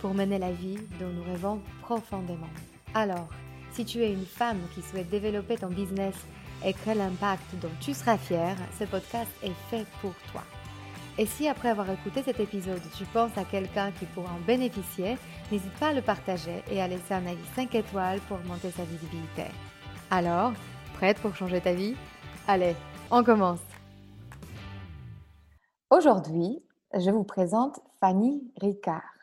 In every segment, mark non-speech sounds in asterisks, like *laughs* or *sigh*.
pour mener la vie dont nous rêvons profondément. Alors, si tu es une femme qui souhaite développer ton business et créer l'impact dont tu seras fière, ce podcast est fait pour toi. Et si après avoir écouté cet épisode, tu penses à quelqu'un qui pourra en bénéficier, n'hésite pas à le partager et à laisser un avis 5 étoiles pour augmenter sa visibilité. Alors, prête pour changer ta vie? Allez, on commence Aujourd'hui, je vous présente Fanny Ricard.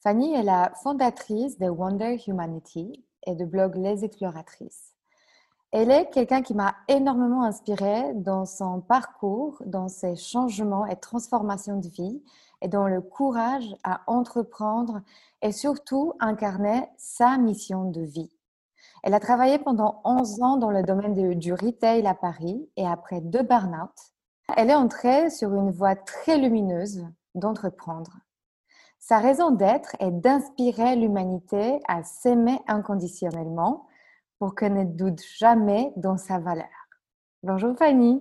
Fanny est la fondatrice de Wonder Humanity et du blog Les Exploratrices. Elle est quelqu'un qui m'a énormément inspirée dans son parcours, dans ses changements et transformations de vie et dans le courage à entreprendre et surtout incarner sa mission de vie. Elle a travaillé pendant 11 ans dans le domaine du retail à Paris et après deux burn-out, elle est entrée sur une voie très lumineuse d'entreprendre. Sa raison d'être est d'inspirer l'humanité à s'aimer inconditionnellement pour qu'elle ne doute jamais dans sa valeur. Bonjour Fanny.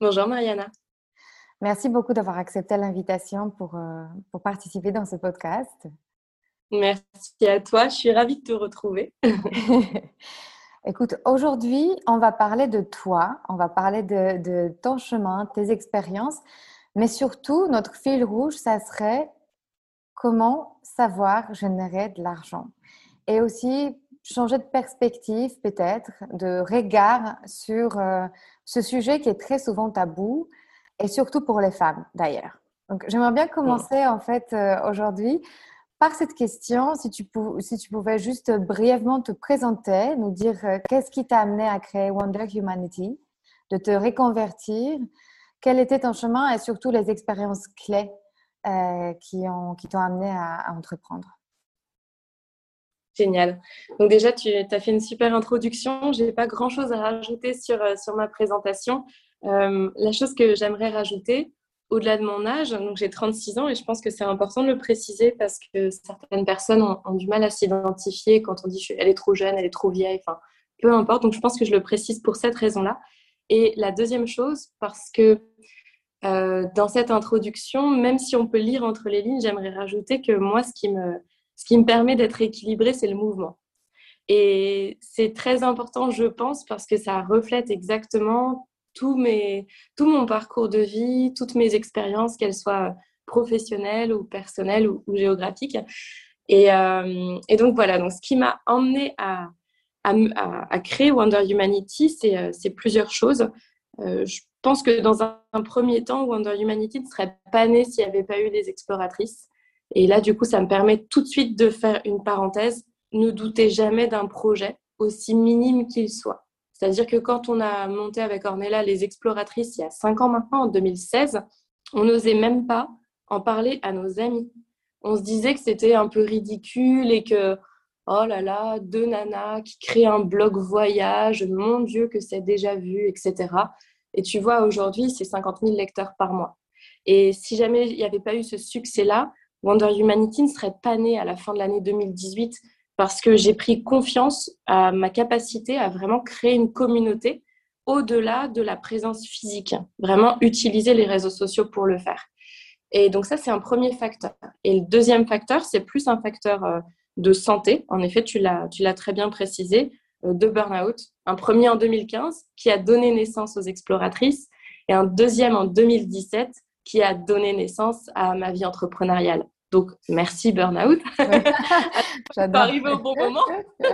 Bonjour Mariana. Merci beaucoup d'avoir accepté l'invitation pour, euh, pour participer dans ce podcast. Merci à toi, je suis ravie de te retrouver. *laughs* *laughs* Écoute, aujourd'hui, on va parler de toi, on va parler de, de ton chemin, tes expériences, mais surtout, notre fil rouge, ça serait comment savoir générer de l'argent. Et aussi changer de perspective peut-être, de regard sur euh, ce sujet qui est très souvent tabou et surtout pour les femmes d'ailleurs. Donc j'aimerais bien commencer en fait euh, aujourd'hui par cette question, si tu, si tu pouvais juste brièvement te présenter, nous dire euh, qu'est-ce qui t'a amené à créer Wonder Humanity, de te reconvertir, quel était ton chemin et surtout les expériences clés qui, ont, qui t'ont amené à entreprendre? Génial. Donc déjà, tu as fait une super introduction. Je n'ai pas grand-chose à rajouter sur, euh, ma présentation. Euh, la chose que j'aimerais rajouter, au-delà de mon âge, donc j'ai 36 ans et je pense que c'est important de le préciser parce que certaines personnes ont, du mal à s'identifier quand on dit elle est trop jeune, elle est trop vieille, peu importe. Donc je pense que je le précise pour cette raison-là. Et la deuxième chose, parce que euh, dans cette introduction, même si on peut lire entre les lignes, j'aimerais rajouter que moi, ce qui me, ce qui me permet d'être équilibré, c'est le mouvement. Et c'est très important, je pense, parce que ça reflète exactement tout, mes, tout mon parcours de vie, toutes mes expériences, qu'elles soient professionnelles ou personnelles ou, géographiques. Et, euh, et, donc voilà, donc ce qui m'a emmené à, à, à, créer Wonder Humanity, euh, c'est plusieurs choses. Euh, je pense que dans un, premier temps, Wonder Humanity ne serait pas né s'il n'y avait pas eu des exploratrices. Et là, du coup, ça me permet tout de suite de faire une parenthèse. Ne doutez jamais d'un projet, aussi minime qu'il soit. C'est-à-dire que quand on a monté avec Ornella les exploratrices il y a cinq ans maintenant, en 2016, on n'osait même pas en parler à nos amis. On se disait que c'était un peu ridicule et que, oh là là, deux nanas qui créent un blog voyage, mon Dieu, que c'est déjà vu, etc. Et tu vois, aujourd'hui, c'est 50 000 lecteurs par mois. Et si jamais il n'y avait pas eu ce succès-là, Wonder Humanity ne serait pas né à la fin de l'année 2018 parce que j'ai pris confiance à ma capacité à vraiment créer une communauté au-delà de la présence physique, vraiment utiliser les réseaux sociaux pour le faire. Et donc ça, c'est un premier facteur. Et le deuxième facteur, c'est plus un facteur euh, de santé. En effet, tu l'as, très bien précisé, euh, de burn-out. Un premier en 2015 qui a donné naissance aux exploratrices et un deuxième en 2017 qui a donné naissance à ma vie entrepreneuriale. Donc, merci Burnout. *laughs* *laughs* J'adore. arrivé au bon moment. *laughs*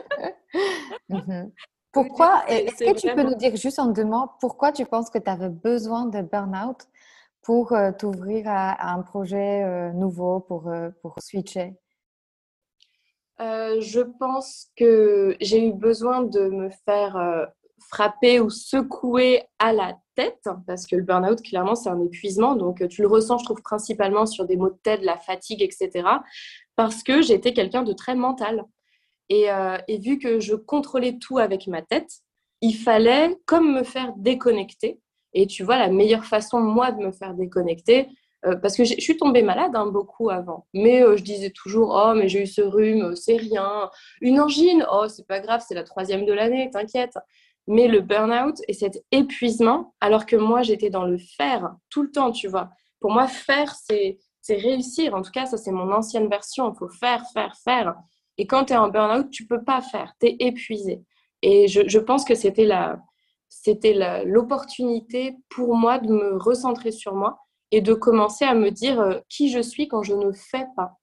Mhm. Pourquoi Est-ce que tu peux nous dire juste en deux mots pourquoi tu penses que tu avais besoin de Burnout pour euh, t'ouvrir à, un projet euh, nouveau, pour, euh, pour switcher? Je pense que j'ai eu besoin de me faire frapper ou secouer à la tête, parce que le burn-out, clairement, c'est un épuisement. Donc, tu le ressens, je trouve, principalement sur des maux de tête, la fatigue, etc. parce que j'étais quelqu'un de très mental. Et, vu que je contrôlais tout avec ma tête, il fallait comme me faire déconnecter. Et tu vois, la meilleure façon, moi, de me faire déconnecter, euh, parce que je suis tombée malade hein, beaucoup avant, mais euh, je disais toujours oh mais j'ai eu ce rhume, c'est rien, une angine, oh c'est pas grave, c'est la troisième de l'année, t'inquiète. Mais le burn-out et cet épuisement, alors que moi j'étais dans le faire tout le temps, tu vois. Pour moi faire c'est c'est réussir. En tout cas ça c'est mon ancienne version. Il faut faire faire faire. Et quand tu es en burn-out tu peux pas faire, tu es épuisé. Et je, je pense que c'était la c'était l'opportunité pour moi de me recentrer sur moi et de commencer à me dire euh, qui je suis quand je ne fais pas.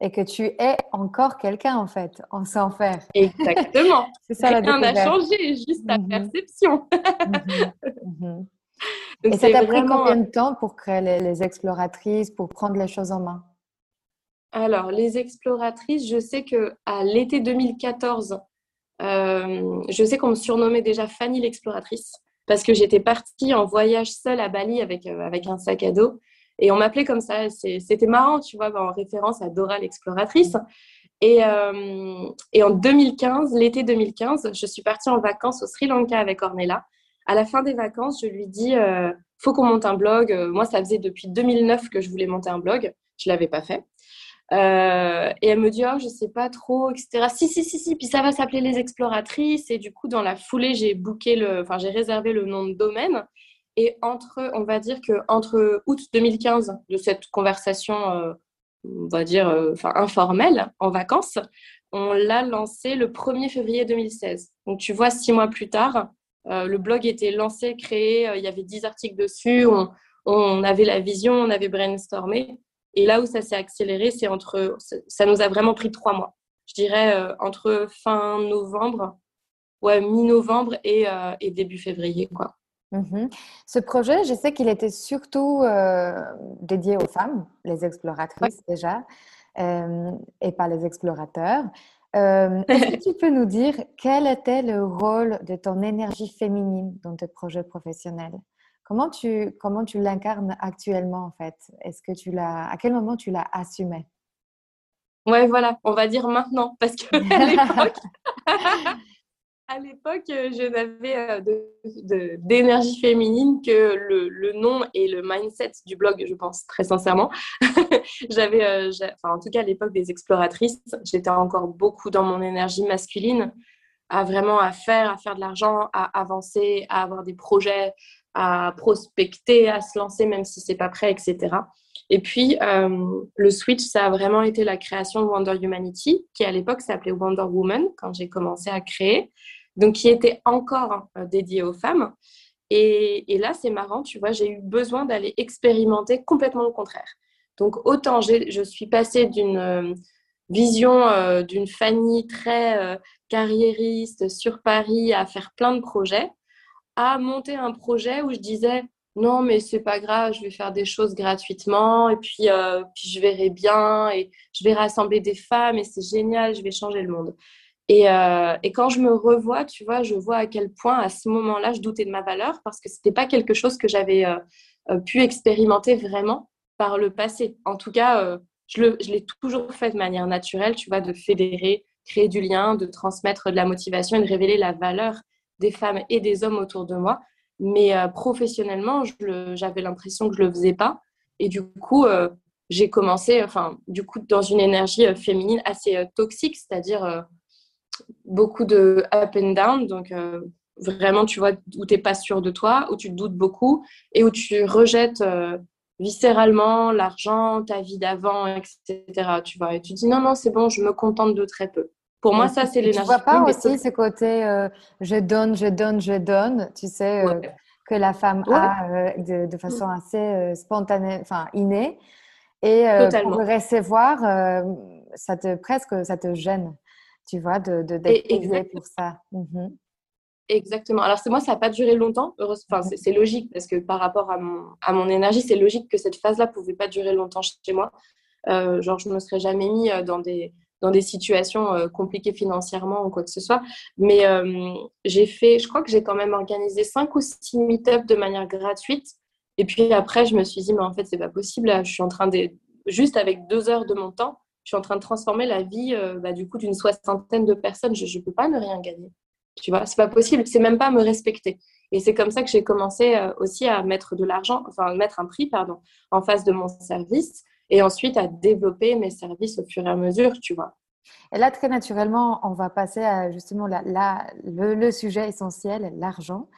Et que tu es encore quelqu'un en fait, en sans faire. Exactement. *laughs* C'est ça la découverte. a changé, juste ta mhm. perception. *laughs* Mhm. Mhm. et ça t'a pris combien de temps pour créer les, exploratrices, pour prendre les choses en main? Alors, les exploratrices, je sais que à l'été 2014, euh, je sais qu'on me surnommait déjà Fanny l'exploratrice parce que j'étais partie en voyage seule à Bali avec, euh, avec un sac à dos. Et on m'appelait comme ça. C'était marrant, tu vois, en référence à Dora l'exploratrice. Et, euh, en 2015, l'été 2015, je suis partie en vacances au Sri Lanka avec Ornella. À la fin des vacances, je lui dis euh, faut qu'on monte un blog. Moi, ça faisait depuis 2009 que je voulais monter un blog. Je l'avais pas fait. Euh, et elle me dit, oh, je sais pas trop, etc. Si, si, si, si. Puis ça va s'appeler Les Exploratrices. Et du coup, dans la foulée, j'ai booké le, enfin, j'ai réservé le nom de domaine. Et entre, on va dire que entre août 2015 de cette conversation, euh, on va dire, euh, informelle, en vacances, on l'a lancé le 1er février 2016. Donc, tu vois, six mois plus tard, le blog était lancé, créé, il y avait dix articles dessus, on avait la vision, on avait brainstormé. Et là où ça s'est accéléré, c'est entre, ça nous a vraiment pris trois mois. Je dirais euh, entre fin novembre, ouais, mi-novembre et, euh, et, début février, quoi. Mhm. Ce projet, je sais qu'il était surtout euh, dédié aux femmes, les exploratrices déjà, et pas les explorateurs. Est-ce que tu peux nous dire quel était le rôle de ton énergie féminine dans tes projets professionnels? Comment tu, comment tu l'incarnes actuellement en fait? Est-ce que tu l'as, à quel moment tu l'as assumé? Ouais, voilà, on va dire maintenant parce que *laughs* à l'époque, à l'époque, je n'avais euh, d'énergie féminine que le, le, nom et le mindset du blog, je pense très sincèrement. *laughs* j'avais, euh, enfin, en tout cas, à l'époque des exploratrices, j'étais encore beaucoup dans mon énergie masculine, à vraiment à faire, à faire de l'argent, à avancer, à avoir des projets, à prospecter, à se lancer même si c'est pas prêt, etc. Et puis, euh, le switch, ça a vraiment été la création de Wonder Humanity, qui à l'époque s'appelait Wonder Woman quand j'ai commencé à créer, donc qui était encore euh, dédié aux femmes. Et, là, c'est marrant, tu vois, j'ai eu besoin d'aller expérimenter complètement le contraire. Donc, autant je suis passée d'une euh, vision d'une famille très carriériste sur Paris à faire plein de projets, à monter un projet où je disais non mais c'est pas grave, je vais faire des choses gratuitement et puis, euh, puis je verrai bien et je vais rassembler des femmes et c'est génial, je vais changer le monde. Et, euh, et, quand je me revois, tu vois, je vois à quel point à ce moment-là, je doutais de ma valeur parce que c'était pas quelque chose que j'avais euh, pu expérimenter vraiment par le passé. En tout cas, je l'ai toujours fait de manière naturelle, tu vois, de fédérer, créer du lien, de transmettre de la motivation et de révéler la valeur des femmes et des hommes autour de moi. Mais euh, professionnellement, j'avais l'impression que je ne le faisais pas. Et du coup, euh, j'ai commencé, enfin, du coup, dans une énergie euh, féminine assez toxique, c'est-à-dire beaucoup de up and down. Donc, vraiment, tu vois, où tu n'es pas sûr de toi, où tu doutes beaucoup et où tu rejettes viscéralement l'argent, ta vie d'avant, etc. Tu vois, et tu dis non, non, c'est bon, je me contente de très peu. Pour moi, ça, c'est l'énergie. Tu vois pas aussi ce côté euh, je donne, je donne, je donne, tu sais, euh, que la femme a euh, de, de, façon mm. assez spontanée, enfin innée. Et pour recevoir, ça te presque, ça te gêne, tu vois, de d'être pour ça. Mhm. Exactement. Alors, moi, ça n'a pas duré longtemps. Enfin, c'est logique parce que par rapport à mon, à mon énergie, c'est logique que cette phase-là ne pouvait pas durer longtemps chez moi. genre, je ne me serais jamais mis dans des, dans des situations euh, compliquées financièrement ou quoi que ce soit. Mais euh, j'ai fait, je crois que j'ai quand même organisé cinq ou six meet-ups de manière gratuite. Et puis après, je me suis dit, mais en fait, c'est pas possible. je suis en train de, juste avec deux heures de mon temps, je suis en train de transformer la vie euh, bah, du coup d'une soixantaine de personnes. Je ne peux pas ne rien gagner. Tu vois, c'est pas possible. C'est même pas me respecter. Et c'est comme ça que j'ai commencé aussi à mettre de l'argent, enfin mettre un prix, pardon, en face de mon service, et ensuite à développer mes services au fur et à mesure, tu vois. Et là, très naturellement, on va passer à justement le, sujet essentiel, l'argent.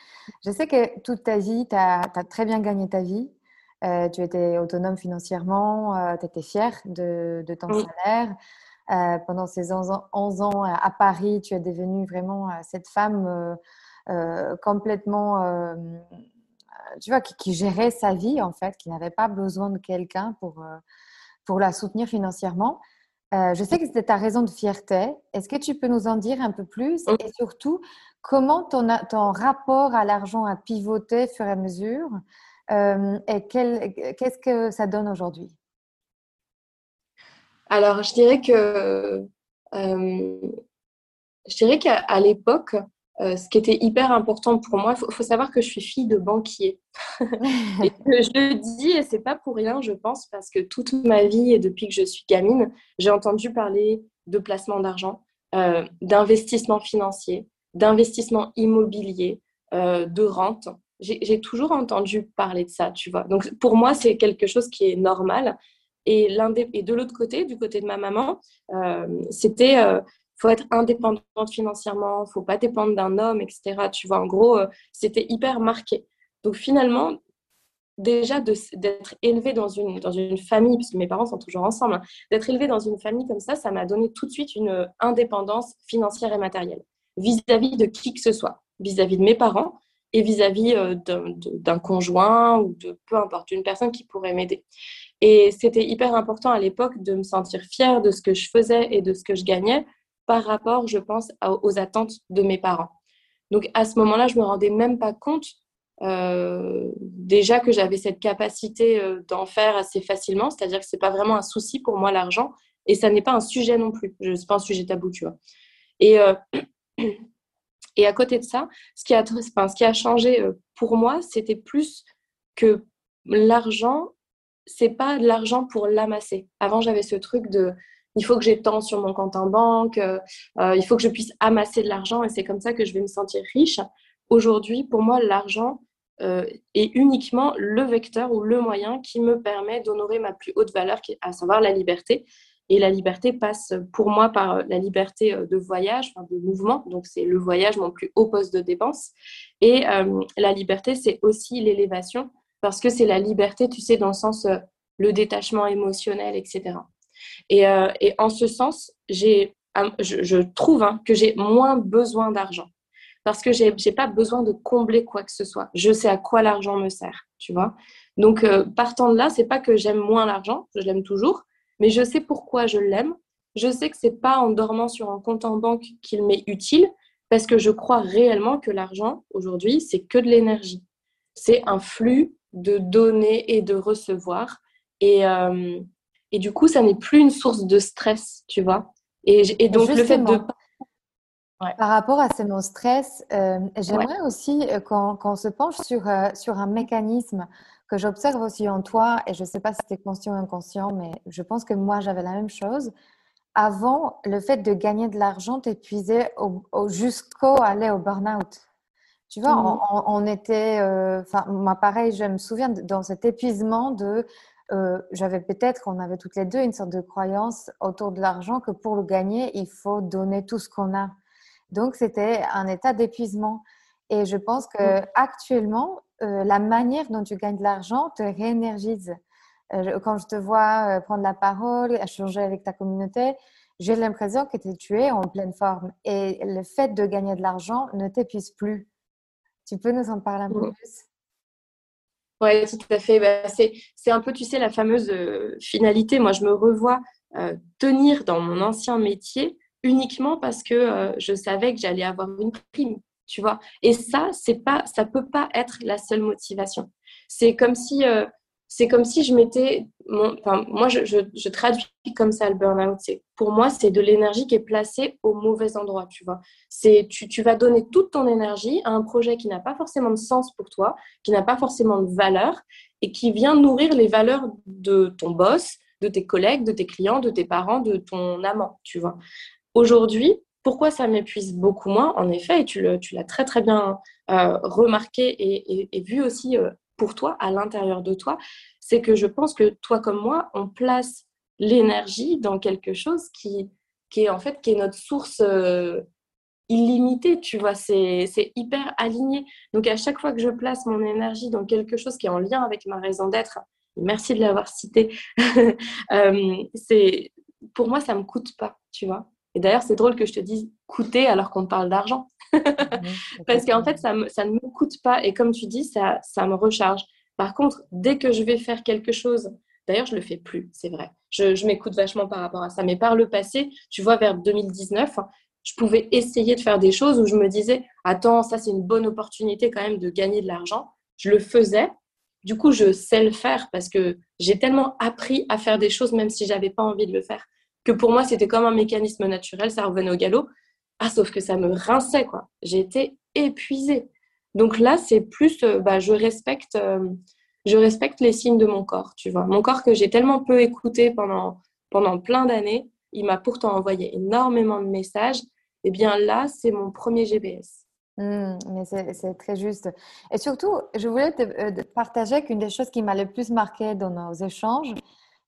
Je sais que toute ta vie, tu as, très bien gagné ta vie. Euh, tu étais autonome financièrement, euh, tu étais fière de, ton salaire. Euh, pendant ces 11 ans, à Paris, tu es devenue vraiment cette femme complètement, tu vois, qui, qui, gérait sa vie en fait, qui n'avait pas besoin de quelqu'un pour, pour la soutenir financièrement. je sais que c'était ta raison de fierté. Est-ce que tu peux nous en dire un peu plus et surtout comment ton, ton rapport à l'argent a pivoté au fur et à mesure euh, et qu'est-ce que ça donne aujourd'hui? Alors, je dirais que euh, je dirais qu'à l'époque, euh, ce qui était hyper important pour moi, il faut, savoir que je suis fille de banquier. *laughs* et que je le dis, et c'est pas pour rien, je pense, parce que toute ma vie et depuis que je suis gamine, j'ai entendu parler de placement d'argent, d'investissement financier, d'investissement immobilier, de rente j'ai toujours entendu parler de ça, tu vois. Donc, pour moi, c'est quelque chose qui est normal. Et, et de l'autre côté, du côté de ma maman, euh, c'était euh, faut être indépendante financièrement, faut pas dépendre d'un homme, etc. Tu vois, en gros, euh, c'était hyper marqué. Donc, finalement, déjà d'être élevée dans une, dans une famille, puisque mes parents sont toujours ensemble, hein, d'être élevée dans une famille comme ça, ça m'a donné tout de suite une indépendance financière et matérielle vis-à-vis de qui que ce soit, vis à -vis de mes parents, et vis-à-vis euh, d'un conjoint ou de peu importe, une personne qui pourrait m'aider. Et c'était hyper important à l'époque de me sentir fière de ce que je faisais et de ce que je gagnais par rapport, je pense, aux attentes de mes parents. Donc à ce moment-là, je me rendais même pas compte euh, déjà que j'avais cette capacité euh, d'en faire assez facilement, c'est-à-dire que c'est pas vraiment un souci pour moi l'argent et ça n'est pas un sujet non plus. Je n'est pas un sujet tabou, tu vois. Et *clears throat* Et à côté de ça, ce qui a, ce qui a changé euh, pour moi, c'était plus que l'argent, c'est pas de l'argent pour l'amasser. Avant, j'avais ce truc de il faut que j'ai tant sur mon compte en banque, euh, euh, il faut que je puisse amasser de l'argent et c'est comme ça que je vais me sentir riche. Aujourd'hui, pour moi, l'argent est uniquement le vecteur ou le moyen qui me permet d'honorer ma plus haute valeur, à savoir la liberté. Et la liberté passe pour moi par la liberté euh, de voyage, de mouvement. Donc c'est le voyage, mon plus haut poste de dépense. Et euh, la liberté, c'est aussi l'élévation, parce que c'est la liberté, tu sais, dans le sens euh, le détachement émotionnel, etc. Et, et en ce sens, j'ai, je, je, trouve hein, que j'ai moins besoin d'argent. Parce que je n'ai pas besoin de combler quoi que ce soit. Je sais à quoi l'argent me sert, tu vois. Donc, partant de là, c'est pas que j'aime moins l'argent, je l'aime toujours, mais je sais pourquoi je l'aime. Je sais que c'est pas en dormant sur un compte en banque qu'il m'est utile, parce que je crois réellement que l'argent, aujourd'hui, c'est que de l'énergie. C'est un flux de donner et de recevoir. Et, euh, et du coup, ça n'est plus une source de stress, tu vois. Et, donc, le fait de... Par rapport à ce mot stress, euh, j'aimerais aussi euh, qu'on se penche sur, sur un mécanisme que j'observe aussi en toi, et je ne sais pas si c'était conscient ou inconscient, mais je pense que moi, j'avais la même chose. Avant, le fait de gagner de l'argent t'épuisait au, jusqu'au aller au burn-out. Tu vois, mmh. on, était, euh, enfin, moi pareil, je me souviens dans cet épuisement de, euh, j'avais peut-être, on avait toutes les deux une sorte de croyance autour de l'argent que pour le gagner, il faut donner tout ce qu'on a. Donc c'était un état d'épuisement. Et je pense que mmh. actuellement, euh, la manière dont tu gagnes de l'argent te réénergise. Euh, quand je te vois prendre la parole, échanger avec ta communauté, j'ai l'impression que tu es en pleine forme. Et le fait de gagner de l'argent ne t'épuise plus. Tu peux nous en parler un peu plus? Oui, tout à fait. Bah, c'est un peu, tu sais, la fameuse finalité. Moi, je me revois tenir dans mon ancien métier uniquement parce que je savais que j'allais avoir une prime tu vois. Et ça, c'est pas, ça peut pas être la seule motivation. C'est comme si, euh, c'est comme si je mettais, moi, je, traduis comme ça le burn-out. Pour moi, c'est de l'énergie qui est placée au mauvais endroit, tu vois. C'est, tu, tu vas donner toute ton énergie à un projet qui n'a pas forcément de sens pour toi, qui n'a pas forcément de valeur et qui vient nourrir les valeurs de ton boss, de tes collègues, de tes clients, de tes parents, de ton amant, tu vois. Aujourd'hui, pourquoi ça m'épuise beaucoup moins, en effet, et tu l'as très très bien euh, remarqué et, vu aussi euh, pour toi, à l'intérieur de toi, c'est que je pense que toi comme moi, on place l'énergie dans quelque chose qui, est en fait qui est notre source euh, illimitée, tu vois, c'est hyper aligné. Donc à chaque fois que je place mon énergie dans quelque chose qui est en lien avec ma raison d'être, merci de l'avoir cité, *laughs* c'est pour moi ça me coûte pas, tu vois. Et d'ailleurs, c'est drôle que je te dise coûter alors qu'on parle d'argent. *laughs* Parce qu'en fait, ça, ça, ne me coûte pas. Et comme tu dis, ça, ça me recharge. Par contre, dès que je vais faire quelque chose, d'ailleurs, je ne le fais plus, c'est vrai. Je, je m'écoute vachement par rapport à ça. Mais par le passé, tu vois, vers 2019, je pouvais essayer de faire des choses où je me disais, attends, ça, c'est une bonne opportunité quand même de gagner de l'argent. Je le faisais. Du coup, je sais le faire parce que j'ai tellement appris à faire des choses, même si j'avais pas envie de le faire que pour moi, c'était comme un mécanisme naturel, ça revenait au galop. Ah, sauf que ça me rinçait, quoi. Été épuisée. Donc là, c'est plus, euh, bah, je respecte, euh, je respecte les signes de mon corps, tu vois. Mon corps que j'ai tellement peu écouté pendant, pendant plein d'années, il m'a pourtant envoyé énormément de messages. Et eh bien là, c'est mon premier GPS. Mmh, mais c'est très juste. Et surtout, je voulais te, euh, partager qu'une des choses qui m'a le plus marqué dans nos échanges,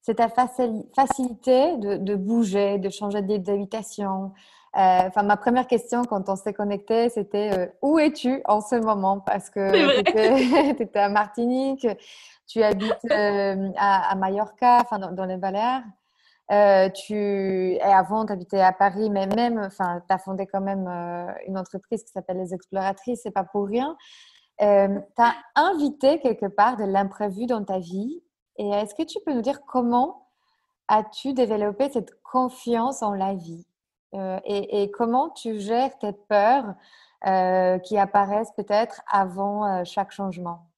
c'est ta facilité de, bouger, de changer d'habitation. Euh, enfin, ma première question quand on s'est connecté, c'était euh, où es-tu en ce moment? Parce que tu étais, *laughs* à Martinique, tu habites *laughs* euh, à, Mallorca, enfin dans, les Baleares. tu et avant, tu habitais à Paris, mais même, enfin, tu as fondé quand même une entreprise qui s'appelle Les Exploratrices, c'est pas pour rien. tu as invité quelque part de l'imprévu dans ta vie et est-ce que tu peux nous dire comment as-tu développé cette confiance en la vie? Euh, et, comment tu gères tes peurs euh, qui apparaissent peut-être avant euh, chaque changement?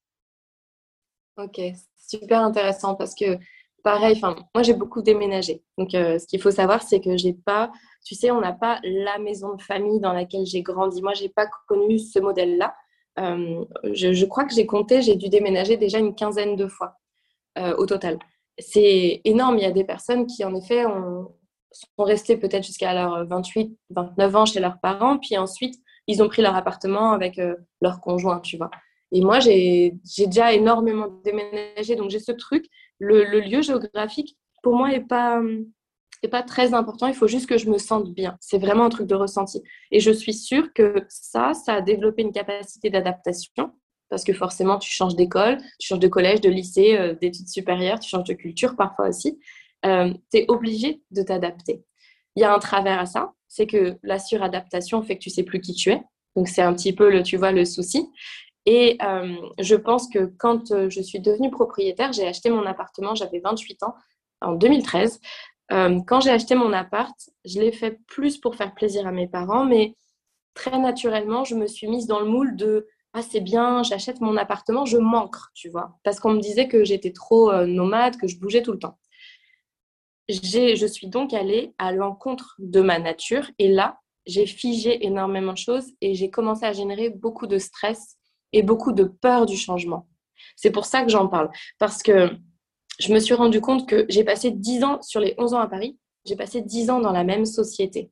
Ok, super intéressant parce que pareil, moi j'ai beaucoup déménagé. Donc ce qu'il faut savoir, c'est que j'ai pas, tu sais, on n'a pas la maison de famille dans laquelle j'ai grandi. Moi, j'ai pas connu ce modèle-là. Je, crois que j'ai compté, j'ai dû déménager déjà une quinzaine de fois. Au total. C'est énorme. Il y a des personnes qui, en effet, sont restées peut-être jusqu'à leurs 28, 29 ans chez leurs parents, puis ensuite, ils ont pris leur appartement avec euh, leur conjoint, tu vois. Et moi, j'ai déjà énormément déménagé, donc j'ai ce truc. Le, lieu géographique, pour moi, n'est pas, est pas très important. Il faut juste que je me sente bien. C'est vraiment un truc de ressenti. Et je suis sûre que ça, ça a développé une capacité d'adaptation parce que forcément, tu changes d'école, tu changes de collège, de lycée, euh, d'études supérieures, tu changes de culture parfois aussi. Euh, tu es obligé de t'adapter. Il y a un travers à ça, c'est que la suradaptation fait que tu sais plus qui tu es. Donc, c'est un petit peu, le, tu vois, le souci. Et euh, je pense que quand je suis devenue propriétaire, j'ai acheté mon appartement, j'avais 28 ans, en 2013. quand j'ai acheté mon appart, je l'ai fait plus pour faire plaisir à mes parents, mais très naturellement, je me suis mise dans le moule de ah c'est bien, j'achète mon appartement, je manque, tu vois, parce qu'on me disait que j'étais trop euh, nomade, que je bougeais tout le temps. Je suis donc allée à l'encontre de ma nature et là, j'ai figé énormément de choses et j'ai commencé à générer beaucoup de stress et beaucoup de peur du changement. C'est pour ça que j'en parle, parce que je me suis rendu compte que j'ai passé 10 ans sur les 11 ans à Paris, j'ai passé 10 ans dans la même société.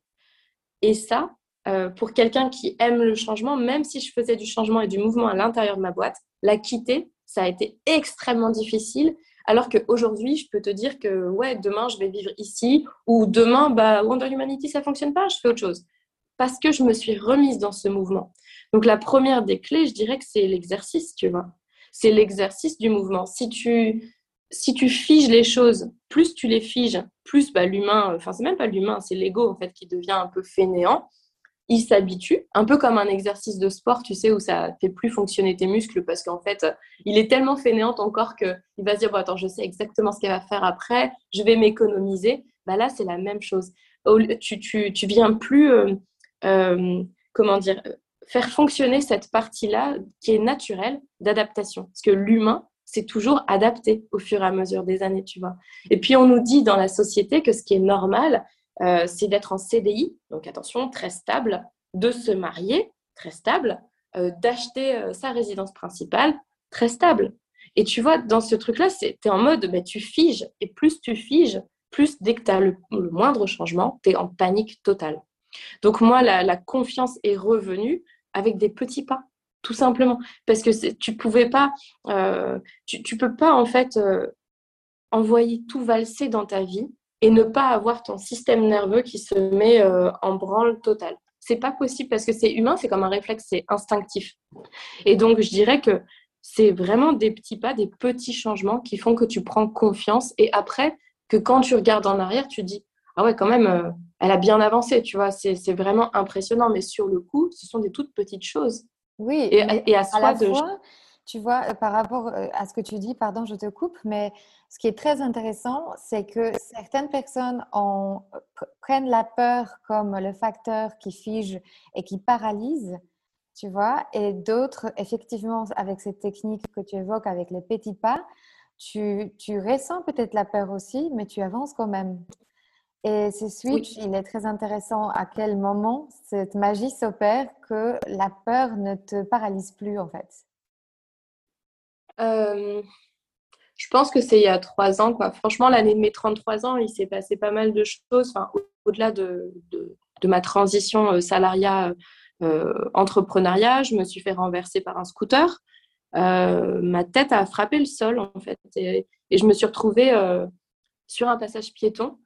Et ça, euh, pour quelqu'un qui aime le changement, même si je faisais du changement et du mouvement à l'intérieur de ma boîte, la quitter, ça a été extrêmement difficile. Alors qu'aujourd'hui, je peux te dire que ouais, demain, je vais vivre ici, ou demain, bah, Wonder Humanity, ça fonctionne pas, je fais autre chose. Parce que je me suis remise dans ce mouvement. Donc, la première des clés, je dirais que c'est l'exercice, tu vois. C'est l'exercice du mouvement. Si tu, si tu figes les choses, plus tu les figes, plus bah, l'humain, enfin, c'est même pas l'humain, c'est l'ego, en fait, qui devient un peu fainéant il s'habitue, un peu comme un exercice de sport, tu sais, où ça fait plus fonctionner tes muscles parce qu'en fait, il est tellement fainéant ton corps qu'il va se dire, bon, attends, je sais exactement ce qu'elle va faire après, je vais m'économiser. Bah là, c'est la même chose. Tu, tu, tu viens plus, euh, euh, comment dire, faire fonctionner cette partie-là qui est naturelle d'adaptation. Parce que l'humain, c'est toujours adapté au fur et à mesure des années, tu vois. Et puis, on nous dit dans la société que ce qui est normal, euh, c'est d'être en CDI, donc attention, très stable, de se marier, très stable, euh, d'acheter euh, sa résidence principale, très stable. Et tu vois, dans ce truc-là, tu es en mode, bah, tu figes. Et plus tu figes, plus dès que tu as le, moindre changement, tu es en panique totale. Donc moi, la, confiance est revenue avec des petits pas, tout simplement. Parce que tu pouvais pas, euh, tu, peux pas en fait envoyer tout valser dans ta vie et ne pas avoir ton système nerveux qui se met euh, en branle totale. C'est pas possible parce que c'est humain, c'est comme un réflexe, c'est instinctif. Et donc je dirais que c'est vraiment des petits pas, des petits changements qui font que tu prends confiance et après que quand tu regardes en arrière, tu dis ah ouais quand même elle a bien avancé, tu vois, c'est vraiment impressionnant. Mais sur le coup, ce sont des toutes petites choses. Oui, et, à, soi de. Tu vois, euh, par rapport euh, à ce que tu dis, pardon, je te coupe, mais ce qui est très intéressant, c'est que certaines personnes prennent la peur comme le facteur qui fige et qui paralyse, tu vois, et d'autres, effectivement, avec cette technique que tu évoques, avec les petits pas, tu, tu ressens peut-être la peur aussi, mais tu avances quand même. Et ce switch, il est très intéressant. À quel moment cette magie s'opère que la peur ne te paralyse plus, en fait euh, Je pense que c'est il y a trois ans. Franchement, l'année de mes 33 ans, il s'est passé pas mal de choses. Enfin, au-delà de, de, ma transition euh, salariat-entrepreneuriat, euh, je me suis fait renverser par un scooter. ma tête a frappé le sol, en fait. Et, je me suis retrouvée sur un passage piéton.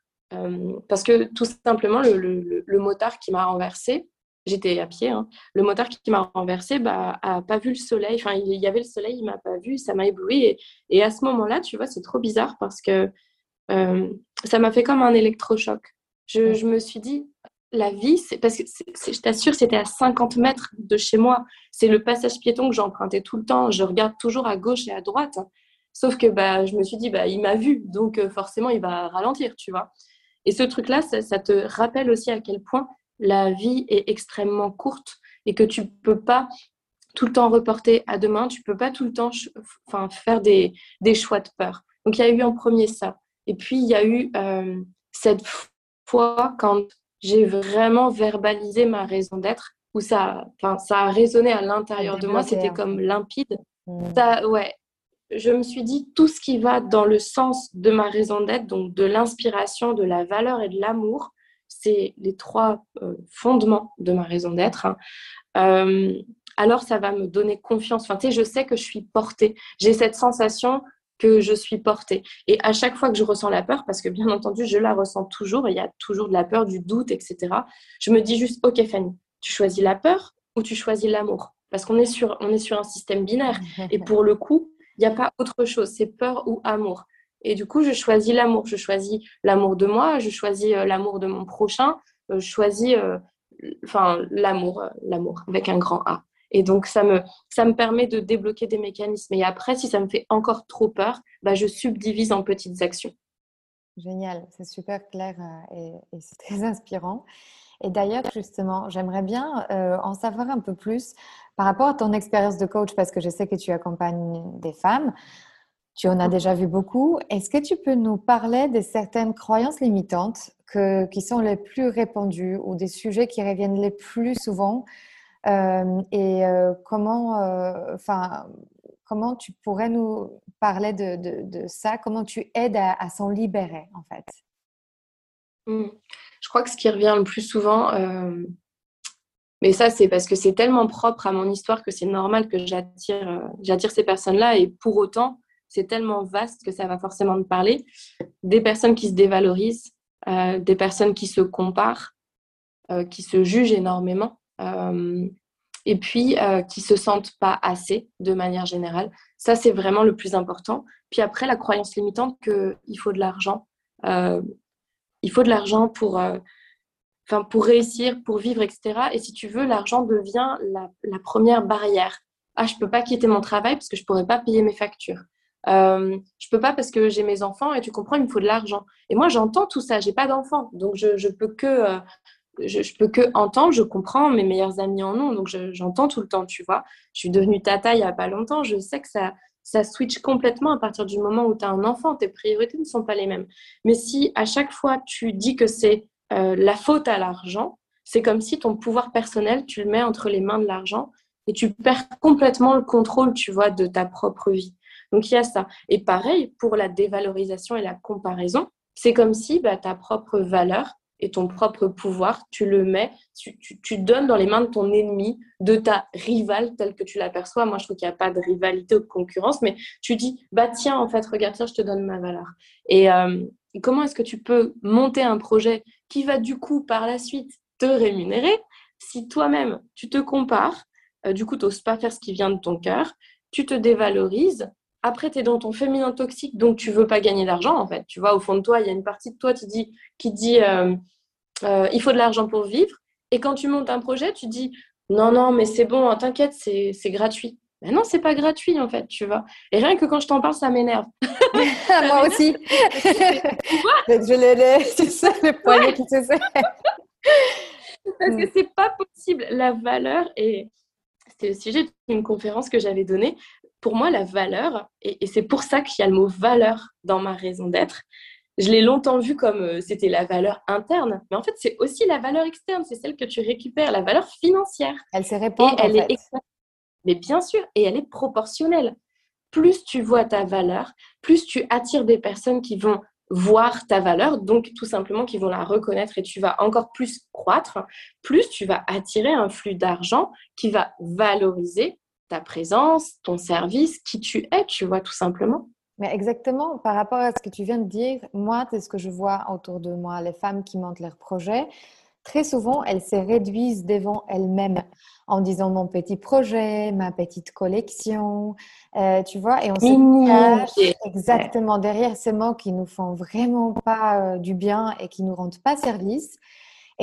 Parce que tout simplement, le, motard qui m'a renversé, j'étais à pied, hein, le motard qui m'a renversé bah, a pas vu le soleil. Enfin, il y avait le soleil, il m'a pas vu, ça m'a ébloui. Et, à ce moment-là, tu vois, c'est trop bizarre parce que euh, ça m'a fait comme un électrochoc. Je, me suis dit, la vie, c'est parce que je t'assure, c'était à 50 mètres de chez moi. C'est le passage piéton que j'empruntais tout le temps. Je regarde toujours à gauche et à droite. Sauf que bah, je me suis dit, bah, il m'a vu, donc euh, forcément, il va ralentir, tu vois. Et ce truc-là, ça, te rappelle aussi à quel point la vie est extrêmement courte et que tu peux pas tout le temps reporter à demain, tu peux pas tout le temps enfin, faire des, des choix de peur. Donc il y a eu en premier ça. Et puis il y a eu euh, cette fois quand j'ai vraiment verbalisé ma raison d'être, où ça, enfin, ça a résonné à l'intérieur de moi, c'était comme limpide. Mmh. Ça, ouais, je me suis dit tout ce qui va dans le sens de ma raison d'être, donc de l'inspiration, de la valeur et de l'amour, c'est les trois euh, fondements de ma raison d'être. Hein. Euh, alors ça va me donner confiance. Enfin, tu sais, je sais que je suis portée. J'ai cette sensation que je suis portée. Et à chaque fois que je ressens la peur, parce que bien entendu, je la ressens toujours, il y a toujours de la peur, du doute, etc. Je me dis juste, ok Fanny, tu choisis la peur ou tu choisis l'amour? Parce qu'on est sur, on est sur un système binaire. *laughs* Et pour le coup, il n'y a pas autre chose, c'est peur ou amour. Et du coup, je choisis l'amour. Je choisis l'amour de moi, je choisis euh, l'amour de mon prochain, euh, je choisis euh, enfin, l'amour, l'amour avec un grand A. Et donc, ça me, ça me permet de débloquer des mécanismes. Et après, si ça me fait encore trop peur, bah, je subdivise en petites actions. Génial, c'est super clair et, c'est très *laughs* inspirant. Et d'ailleurs, justement, j'aimerais bien en savoir un peu plus par rapport à ton expérience de coach, parce que je sais que tu accompagnes des femmes, tu en as déjà vu beaucoup. Est-ce que tu peux nous parler de certaines croyances limitantes qui sont les plus répandues ou des sujets qui reviennent les plus souvent euh, et euh, comment, euh, enfin, comment tu pourrais nous parler de, ça? Comment tu aides à, s'en libérer en fait? Mmh. Je crois que ce qui revient le plus souvent, mais ça, c'est parce que c'est tellement propre à mon histoire que c'est normal que j'attire, j'attire ces personnes-là. Et pour autant, c'est tellement vaste que ça va forcément me parler. Des personnes qui se dévalorisent, euh, des personnes qui se comparent, euh, qui se jugent énormément, et puis qui se sentent pas assez de manière générale. Ça, c'est vraiment le plus important. Puis après, la croyance limitante qu'il faut de l'argent. il faut de l'argent pour pour réussir, pour vivre, etc. Et si tu veux, l'argent devient la, première barrière. Ah, je peux pas quitter mon travail parce que je pourrais pas payer mes factures. Euh, je peux pas parce que j'ai mes enfants et tu comprends, il me faut de l'argent. Et moi, j'entends tout ça. J'ai pas d'enfants, donc je, je peux que euh, je, peux que entendre. Je comprends. Mes meilleurs amis en ont, donc j'entends tout le temps. Tu vois, je suis devenue tata il y a pas longtemps. Je sais que ça ça switch complètement à partir du moment où tu as un enfant. Tes priorités ne sont pas les mêmes. Mais si à chaque fois tu dis que c'est euh, la faute à l'argent, c'est comme si ton pouvoir personnel, tu le mets entre les mains de l'argent et tu perds complètement le contrôle, tu vois, de ta propre vie. Donc il y a ça. Et pareil, pour la dévalorisation et la comparaison, c'est comme si bah, ta propre valeur et ton propre pouvoir, tu le mets, tu, tu, donnes dans les mains de ton ennemi, de ta rivale telle que tu l'aperçois. Moi, je trouve qu'il n'y a pas de rivalité ou de concurrence, mais tu dis, bah tiens, en fait, regarde, ça, je te donne ma valeur. Et euh, comment est-ce que tu peux monter un projet qui va du coup, par la suite, te rémunérer si toi-même, tu te compares, euh, du coup, tu n'oses pas faire ce qui vient de ton cœur, tu te dévalorises, après, tu es dans ton féminin toxique, donc tu veux pas gagner d'argent, en fait. Tu vois, au fond de toi, il y a une partie de toi qui dit, qui dit euh, euh, il faut de l'argent pour vivre. Et quand tu montes un projet, tu dis, non, non, mais c'est bon, t'inquiète, c'est gratuit. Mais non, c'est pas gratuit, en fait, tu vois. Et rien que quand je t'en parle, ça m'énerve. *laughs* Moi aussi. *laughs* je l'ai, *laughs* c'est ça, le poignet qui se serre. Parce que c'est pas possible. La valeur, et c'était le sujet d'une conférence que j'avais donnée, pour moi, la valeur, et, c'est pour ça qu'il y a le mot valeur dans ma raison d'être, je l'ai longtemps vu comme euh, c'était la valeur interne, mais en fait, c'est aussi la valeur externe, c'est celle que tu récupères, la valeur financière. Elle se répand. elle est Mais bien sûr, et elle est proportionnelle. Plus tu vois ta valeur, plus tu attires des personnes qui vont voir ta valeur, donc tout simplement qui vont la reconnaître et tu vas encore plus croître, plus tu vas attirer un flux d'argent qui va valoriser ta présence, ton service, qui tu es, tu vois, tout simplement. Mais exactement, par rapport à ce que tu viens de dire, moi, c'est ce que je vois autour de moi, les femmes qui montent leurs projets. Très souvent, elles se réduisent devant elles-mêmes en disant mon petit projet, ma petite collection, euh, tu vois, et on se cache exactement derrière ces mots qui nous font vraiment pas euh, du bien et qui nous rendent pas service.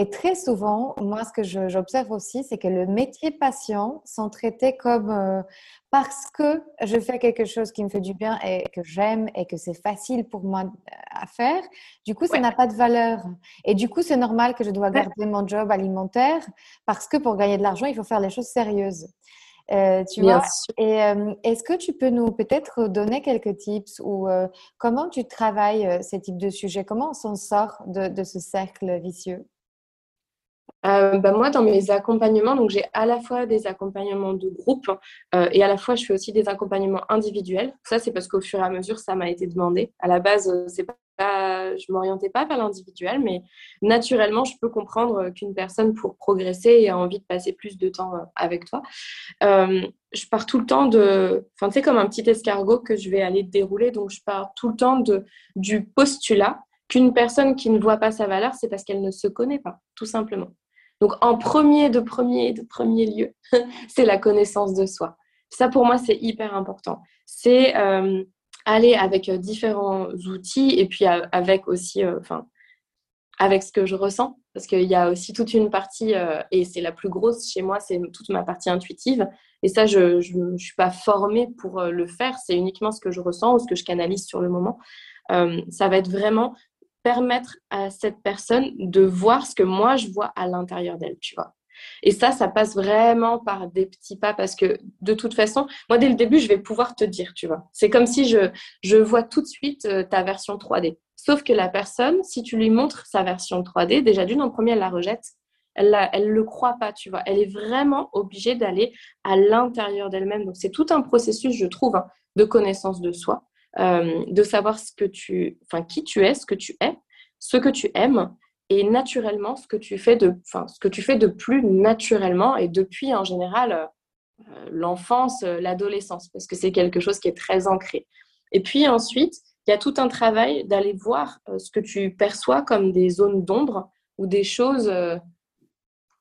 Et très souvent, moi, ce que j'observe aussi, c'est que le métier patient sont traités comme euh, parce que je fais quelque chose qui me fait du bien et que j'aime et que c'est facile pour moi euh, à faire. Du coup, ça n'a pas de valeur. Et du coup, c'est normal que je dois garder mon job alimentaire parce que pour gagner de l'argent, il faut faire les choses sérieuses. Euh, tu vois? Et est-ce que tu peux nous peut-être donner quelques tips ou comment tu travailles ces types de sujets? Comment on s'en sort de ce cercle vicieux? Euh, bah, moi, dans mes accompagnements, donc j'ai à la fois des accompagnements de groupe euh, et à la fois je fais aussi des accompagnements individuels. Ça, c'est parce qu'au fur et à mesure, ça m'a été demandé. À la base, euh, c'est pas, je m'orientais pas vers l'individuel, mais naturellement, je peux comprendre qu'une personne, pour progresser, ait envie de passer plus de temps avec toi. je pars tout le temps de, enfin, c'est comme un petit escargot que je vais aller dérouler. Donc, je pars tout le temps de du postulat qu'une personne qui ne voit pas sa valeur, c'est parce qu'elle ne se connaît pas, tout simplement. Donc, en premier, de premier, de premier lieu, *laughs* c'est la connaissance de soi. Ça, pour moi, c'est hyper important. C'est euh, aller avec euh, différents outils et puis euh, avec aussi, enfin, avec ce que je ressens. Parce qu'il y a aussi toute une partie, et c'est la plus grosse chez moi, c'est toute ma partie intuitive. Et ça, je ne suis pas formée pour le faire. C'est uniquement ce que je ressens ou ce que je canalise sur le moment. ça va être vraiment permettre à cette personne de voir ce que moi je vois à l'intérieur d'elle, tu vois. Et ça, ça passe vraiment par des petits pas parce que de toute façon, moi dès le début, je vais pouvoir te dire, tu vois. C'est comme si je, je vois tout de suite euh, ta version 3D. Sauf que la personne, si tu lui montres sa version 3D, déjà d'une en premier, elle la rejette. Elle ne le croit pas, tu vois. Elle est vraiment obligée d'aller à l'intérieur d'elle-même. Donc c'est tout un processus, je trouve, hein, de connaissance de soi. Euh, de savoir ce que tu, enfin, qui tu es, ce que tu es, ce que tu aimes et naturellement ce que tu fais de, enfin, ce que tu fais de plus naturellement et depuis en général euh, l'enfance, euh, l'adolescence, parce que c'est quelque chose qui est très ancré. Et puis ensuite, il y a tout un travail d'aller voir ce que tu perçois comme des zones d'ombre ou des choses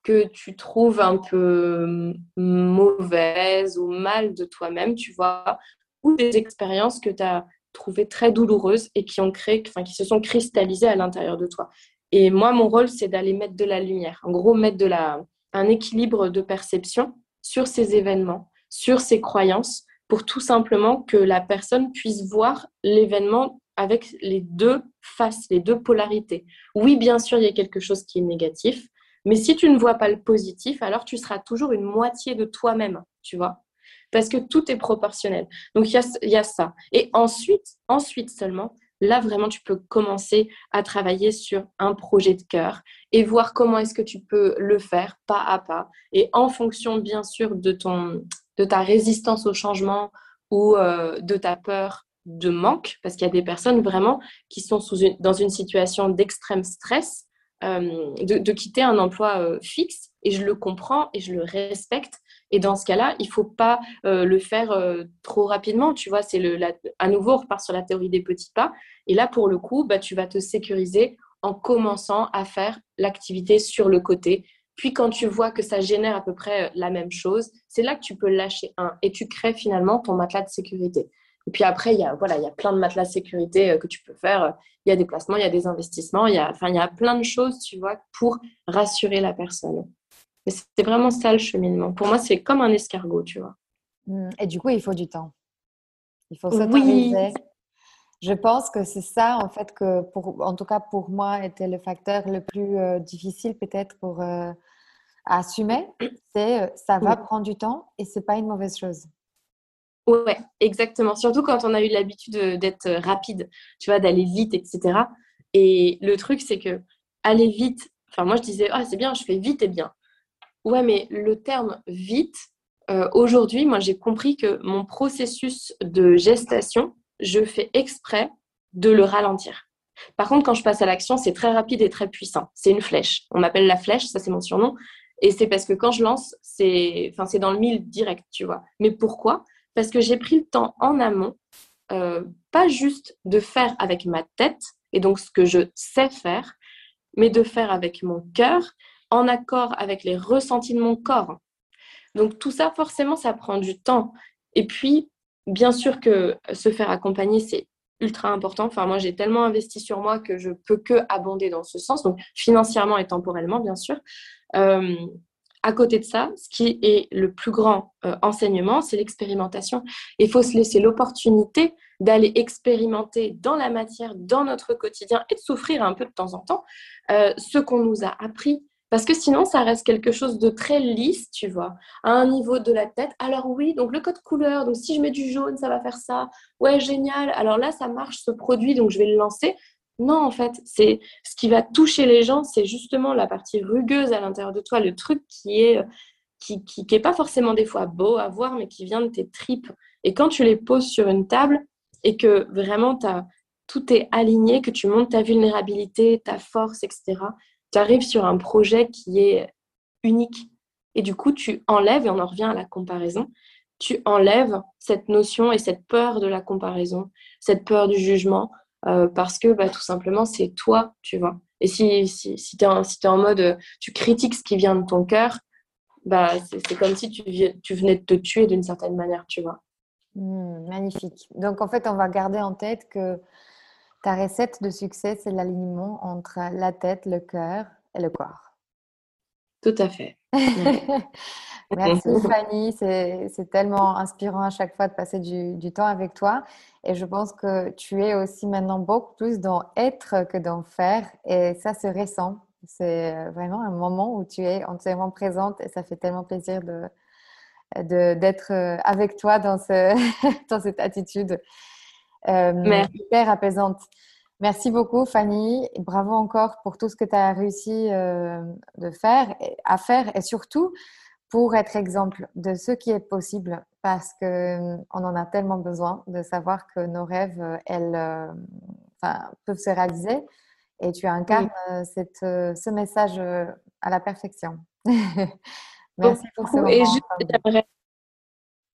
que tu trouves un peu mauvaises ou mal de toi-même, tu vois, ou des expériences que tu as trouvées très douloureuses et qui, se sont cristallisées à l'intérieur de toi. Et moi, mon rôle, c'est d'aller mettre de la lumière, en gros, mettre de la, un équilibre de perception sur ces événements, sur ces croyances, pour tout simplement que la personne puisse voir l'événement avec les deux faces, les deux polarités. Oui, bien sûr, il y a quelque chose qui est négatif, mais si tu ne vois pas le positif, alors tu seras toujours une moitié de toi-même, tu vois parce que tout est proportionnel. Donc, il y a, ça. Et ensuite, ensuite seulement, là, vraiment, tu peux commencer à travailler sur un projet de cœur et voir comment est-ce que tu peux le faire pas à pas. Et en fonction, bien sûr, de, ton, de ta résistance au changement ou de ta peur de manque, parce qu'il y a des personnes vraiment qui sont dans une situation d'extrême stress, de, quitter un emploi fixe, et je le comprends et je le respecte. Et dans ce cas-là, il faut pas le faire trop rapidement. Tu vois, c'est le, à nouveau, on repart sur la théorie des petits pas. Et là, pour le coup, bah, tu vas te sécuriser en commençant à faire l'activité sur le côté. Puis quand tu vois que ça génère à peu près la même chose, c'est là que tu peux lâcher un et tu crées finalement ton matelas de sécurité. Et puis après, il y a, voilà, il y a plein de matelas de sécurité euh, que tu peux faire. Il y a des placements, il y a des investissements, il y a, enfin, il y a plein de choses, tu vois, pour rassurer la personne. C'est vraiment ça le cheminement. Pour moi, c'est comme un escargot, tu vois. Mmh. Et du coup, il faut du temps. Il faut s'autoriser. Je pense que c'est ça, en fait, que pour, en tout cas pour moi, était le facteur le plus euh, difficile peut-être pour euh, assumer. C'est euh, ça va prendre du temps et c'est pas une mauvaise chose. Ouais, exactement. Surtout quand on a eu l'habitude d'être rapide, tu vois, d'aller vite, etc. Et le truc, c'est que aller vite, enfin, moi je disais, ah, c'est bien, je fais vite et bien. Ouais, mais le terme vite, aujourd'hui, moi j'ai compris que mon processus de gestation, je fais exprès de le ralentir. Par contre, quand je passe à l'action, c'est très rapide et très puissant. C'est une flèche. On m'appelle la flèche, ça c'est mon surnom. Et c'est parce que quand je lance, c'est enfin, dans le mille direct, tu vois. Mais pourquoi? Parce que j'ai pris le temps en amont, euh, pas juste de faire avec ma tête, et donc ce que je sais faire, mais de faire avec mon cœur, en accord avec les ressentis de mon corps. Donc tout ça, forcément, ça prend du temps. Et puis, bien sûr que se faire accompagner, c'est ultra important. Enfin, moi, j'ai tellement investi sur moi que je peux que abonder dans ce sens, donc financièrement et temporellement, bien sûr. Euh, à côté de ça, ce qui est le plus grand euh, enseignement, c'est l'expérimentation. Il faut se laisser l'opportunité d'aller expérimenter dans la matière, dans notre quotidien et de souffrir un peu de temps en temps euh, ce qu'on nous a appris, parce que sinon, ça reste quelque chose de très lisse, tu vois, à un niveau de la tête. Alors oui, donc le code couleur, donc si je mets du jaune, ça va faire ça. Ouais, génial. Alors là, ça marche, ce produit, donc je vais le lancer. Non, en fait, c'est ce qui va toucher les gens, c'est justement la partie rugueuse à l'intérieur de toi, le truc qui est qui, qui, est pas forcément des fois beau à voir, mais qui vient de tes tripes. Et quand tu les poses sur une table et que vraiment tout est aligné, que tu montes ta vulnérabilité, ta force, etc., tu arrives sur un projet qui est unique. Et du coup, tu enlèves, et on en revient à la comparaison, tu enlèves cette notion et cette peur de la comparaison, cette peur du jugement, euh, parce que bah, tout simplement, c'est toi, tu vois. Et si, si, si tu es, si en mode, euh, tu critiques ce qui vient de ton cœur, bah, c'est comme si tu, tu, venais de te tuer d'une certaine manière, tu vois. Mmh, magnifique. Donc, en fait, on va garder en tête que ta recette de succès, c'est l'alignement entre la tête, le cœur et le corps. Tout à fait. *laughs* Merci Fanny, c'est tellement inspirant à chaque fois de passer du, temps avec toi. Et je pense que tu es aussi maintenant beaucoup plus dans être que dans faire. Et ça, c'est récent. C'est euh, vraiment un moment où tu es entièrement présente et ça fait tellement plaisir de d'être euh, avec toi dans, ce, *laughs* dans cette attitude euh, hyper apaisante. Merci beaucoup, Fanny. Bravo encore pour tout ce que tu as réussi euh, de faire, à faire et surtout pour être exemple de ce qui est possible parce qu'on euh, en a tellement besoin de savoir que nos rêves, elles, peuvent se réaliser. Et tu incarnes cette, ce message à la perfection. *laughs* Merci pour ce moment. Et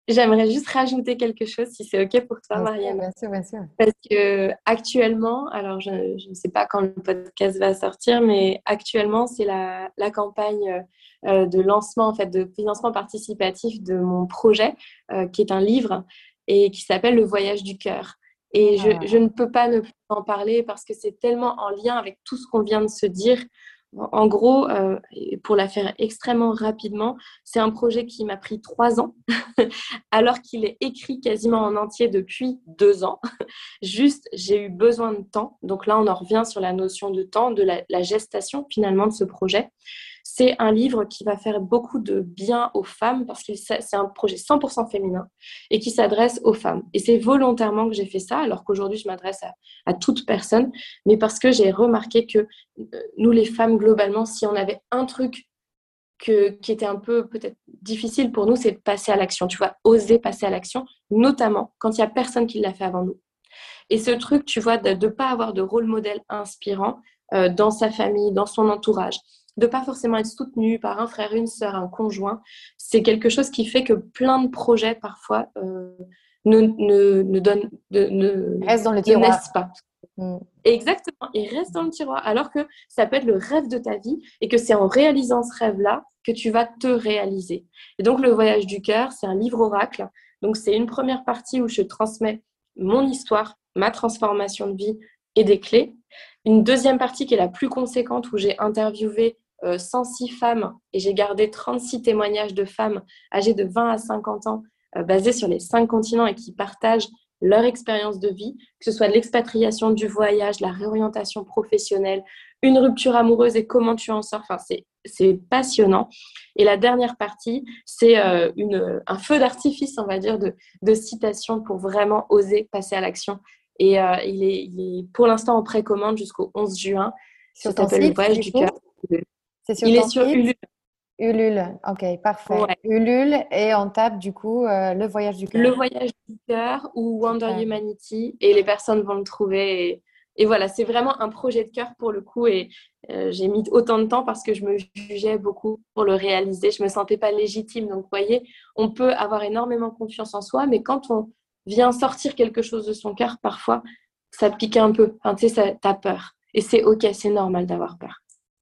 J'aimerais juste rajouter quelque chose, si c'est OK pour toi, Marianne. Bien sûr, bien sûr. Parce que actuellement, alors je, ne sais pas quand le podcast va sortir, mais actuellement, c'est la, la, campagne euh, de lancement, en fait, de financement participatif de mon projet, euh, qui est un livre et qui s'appelle Le voyage du cœur. Et je, ah. je, ne peux pas ne plus en parler parce que c'est tellement en lien avec tout ce qu'on vient de se dire. En gros, euh, pour la faire extrêmement rapidement, c'est un projet qui m'a pris trois ans, *laughs* alors qu'il est écrit quasiment en entier depuis deux ans. *laughs* Juste, j'ai eu besoin de temps. Donc là, on en revient sur la notion de temps, de la gestation finalement de ce projet. C'est un livre qui va faire beaucoup de bien aux femmes parce que c'est un projet 100% féminin et qui s'adresse aux femmes. Et c'est volontairement que j'ai fait ça, alors qu'aujourd'hui je m'adresse à, toute personne, mais parce que j'ai remarqué que euh, nous les femmes, globalement, si on avait un truc qui était un peu peut-être difficile pour nous, c'est de passer à l'action. Tu vois, oser passer à l'action, notamment quand il n'y a personne qui l'a fait avant nous. Et ce truc, tu vois, de ne pas avoir de rôle modèle inspirant euh, dans sa famille, dans son entourage, de pas forcément être soutenu par un frère, une sœur, un conjoint, c'est quelque chose qui fait que plein de projets parfois euh, ne, ne, ne, donnent, de, ne, Reste dans le tiroir. pas. Mm. Exactement, il reste dans le tiroir. Alors que ça peut être le rêve de ta vie et que c'est en réalisant ce rêve-là que tu vas te réaliser. Et donc, le voyage du cœur, c'est un livre oracle. Donc, c'est une première partie où je transmets mon histoire, ma transformation de vie et des clés. Une deuxième partie qui est la plus conséquente où j'ai interviewé 106 euh, femmes et j'ai gardé 36 témoignages de femmes âgées de 20 à 50 ans euh, basées sur les cinq continents et qui partagent leur expérience de vie, que ce soit l'expatriation, du voyage, la réorientation professionnelle, une rupture amoureuse et comment tu en sors. Enfin, c'est passionnant. Et la dernière partie, c'est euh, un feu d'artifice, on va dire, de, de citations pour vraiment oser passer à l'action. Et euh, il, est, il, est, pour l'instant en précommande jusqu'au 11 juin. Sur ton site, Le Voyage du cœur. C'est sur il est sur Ulule. Ulule, ok, parfait. Ulule et on tape du coup euh, le voyage du cœur. Le voyage du cœur ou Wonder Humanity et les personnes vont le trouver. Et, voilà, c'est vraiment un projet de cœur pour le coup et euh, j'ai mis autant de temps parce que je me jugeais beaucoup pour le réaliser. Je me sentais pas légitime. Donc, vous voyez, on peut avoir énormément confiance en soi, mais quand on vient sortir quelque chose de son cœur, parfois, ça pique un peu. Enfin, tu sais, t'as peur. Et c'est ok, c'est normal d'avoir peur.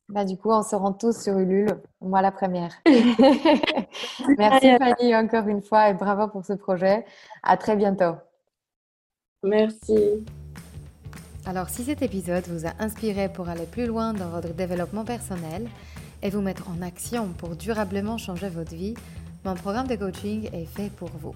Bah, du coup, on se rend tous sur Ulule, moi la première. *laughs* *laughs* Merci Fanny encore une fois et bravo pour ce projet. À très bientôt. Merci. Alors, si cet épisode vous a inspiré pour aller plus loin dans votre développement personnel et vous mettre en action pour durablement changer votre vie, mon programme de coaching est fait pour vous.